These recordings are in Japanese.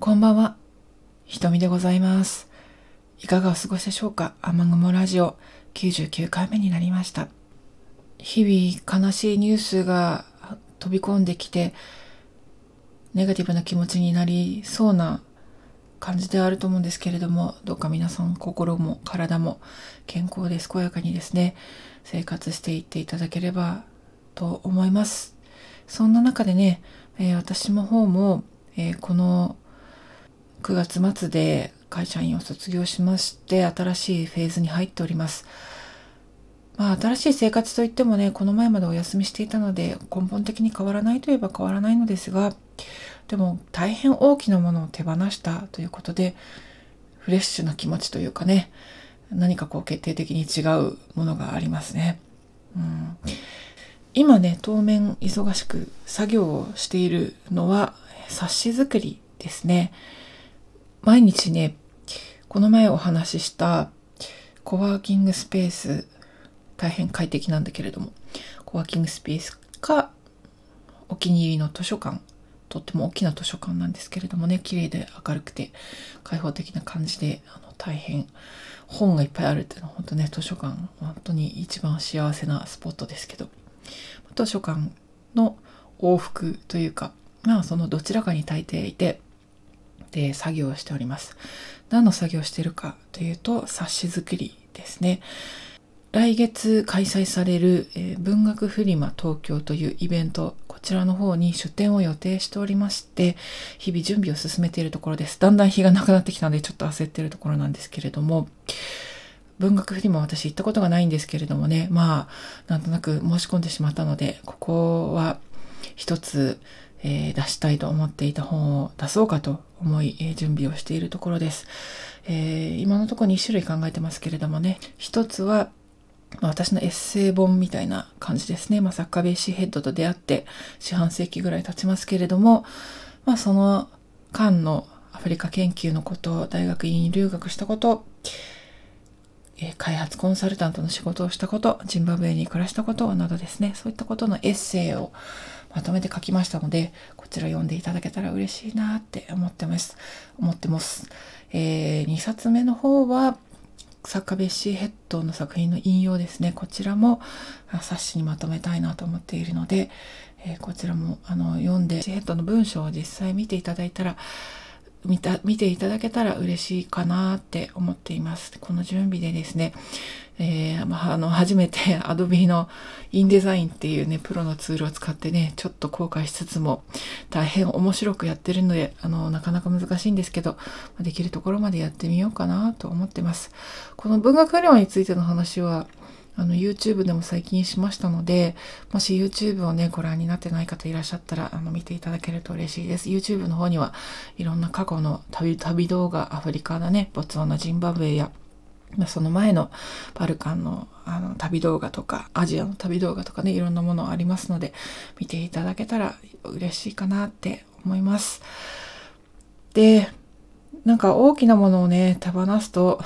こんばんは。ひとみでございます。いかがお過ごしでしょうか？雨雲ラジオ99回目になりました。日々悲しいニュースが飛び込んできて、ネガティブな気持ちになりそうな感じであると思うんですけれども、どうか皆さん心も体も健康で健やかにですね、生活していっていただければと思います。そんな中でね、えー私の方も、えーこの9月末で会社員を卒業しまして、新しいフェーズに入っております。まあ、新しい生活といってもね、この前までお休みしていたので、根本的に変わらないといえば変わらないのですが、でも大変大きなものを手放したということで、フレッシュな気持ちというかね、何かこう決定的に違うものがありますね。うん、今ね、当面忙しく作業をしているのは冊子作りですね。毎日ね、この前お話ししたコワーキングスペース、大変快適なんだけれども、コワーキングスペースか、お気に入りの図書館、とっても大きな図書館なんですけれどもね、綺麗で明るくて開放的な感じで、あの大変本がいっぱいあるっていうのは本当ね、図書館、本当に一番幸せなスポットですけど、図書館の往復というか、まあそのどちらかに大抵いて、で作業をしております。何の作業をしているかというと冊子作りですね。来月開催される、えー文学フリマ東京というイベント、こちらの方に出展を予定しておりまして、日々準備を進めているところです。だんだん日がなくなってきたのでちょっと焦ってるところなんですけれども、文学フリマ私行ったことがないんですけれどもね、まあ、なんとなく申し込んでしまったので、ここは一つ、えー出したいと思っていた本を出そうかと思い、えー準備をしているところです。えー今のところ2種類考えてますけれどもね、一つは、まあ、私のエッセイ本みたいな感じですね。まあ、サッカーベーシーヘッドと出会って四半世紀ぐらい経ちますけれども、まあ、その間のアフリカ研究のこと、大学院留学したこと、え開発コンサルタントの仕事をしたこと、ジンバブエに暮らしたことなどですね、そういったことのエッセイをまとめて書きましたので、こちら読んでいただけたら嬉しいなって思ってます。思ってます。えー2冊目の方は、作家ベッシーヘッドの作品の引用ですね。こちらも冊子にまとめたいなと思っているので、えーこちらもあの読んで、ベッシーヘッドの文章を実際見ていただいたら、見た、見ていただけたら嬉しいかなって思っています。この準備でですね、えーまあ、あの、初めて Adobe の InDesign っていうね、プロのツールを使ってね、ちょっと後悔しつつも、大変面白くやってるので、あの、なかなか難しいんですけど、できるところまでやってみようかなと思ってます。この文学フリマについての話は、あの、YouTube でも最近しましたので、もし YouTube をね、ご覧になってない方いらっしゃったら、あの、見ていただけると嬉しいです。YouTube の方には、いろんな過去の旅、旅動画、アフリカだね、ボツワナ、ジンバブエや、まその前のバルカンのあの旅動画とか、アジアの旅動画とかね、いろんなものありますので、見ていただけたら嬉しいかなって思います。で、なんか大きなものをね、手放すと、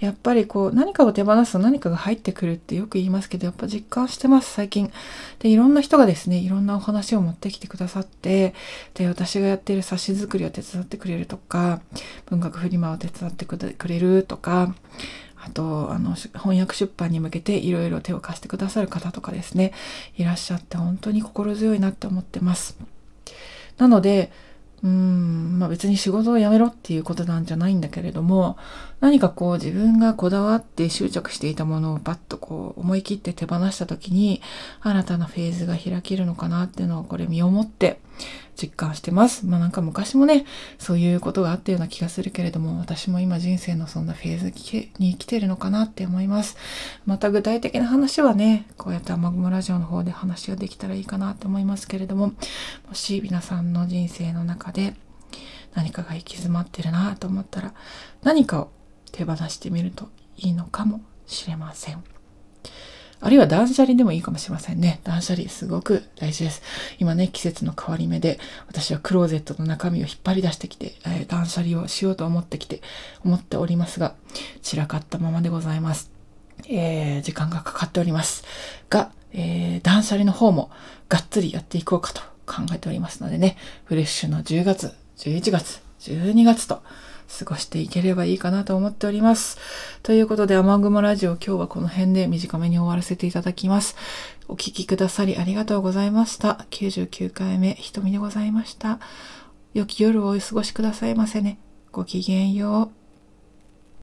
やっぱりこう何かを手放すと何かが入ってくるってよく言いますけど、やっぱ実感してます、最近。で、いろんな人がですね、いろんなお話を持ってきてくださって、で、私がやっている冊子作りを手伝ってくれるとか、文学フリマを手伝ってくれるとか、あと、あの、翻訳出版に向けていろいろ手を貸してくださる方とかですね、いらっしゃって本当に心強いなって思ってます。なので、うん、まあ別に仕事を辞めろっていうことなんじゃないんだけれども、何かこう自分がこだわって執着していたものをパッとこう思い切って手放した時に、新たなフェーズが開けるのかなっていうのをこれ身をもって実感してます。まあなんか昔もね、そういうことがあったような気がするけれども、私も今人生のそんなフェーズに来てるのかなって思います。また具体的な話はね、こうやって雨雲ラジオの方で話ができたらいいかなと思いますけれども、もし皆さんの人生の中で何かが行き詰まってるなと思ったら、何かを手放してみるといいのかもしれません。あるいは断捨離でもいいかもしれませんね。断捨離すごく大事です。今ね、季節の変わり目で、私はクローゼットの中身を引っ張り出してきて、えー断捨離をしようと思ってきて、思っておりますが、散らかったままでございます。えー時間がかかっております。が、えー断捨離の方もがっつりやっていこうかと考えておりますのでね、フレッシュな10月、11月、12月と過ごしていければいいかなと思っております。ということで、雨雲ラジオ今日はこの辺で短めに終わらせていただきます。お聴きくださりありがとうございました。99回目、瞳でございました。良き夜をお過ごしくださいませね。ごきげんよう。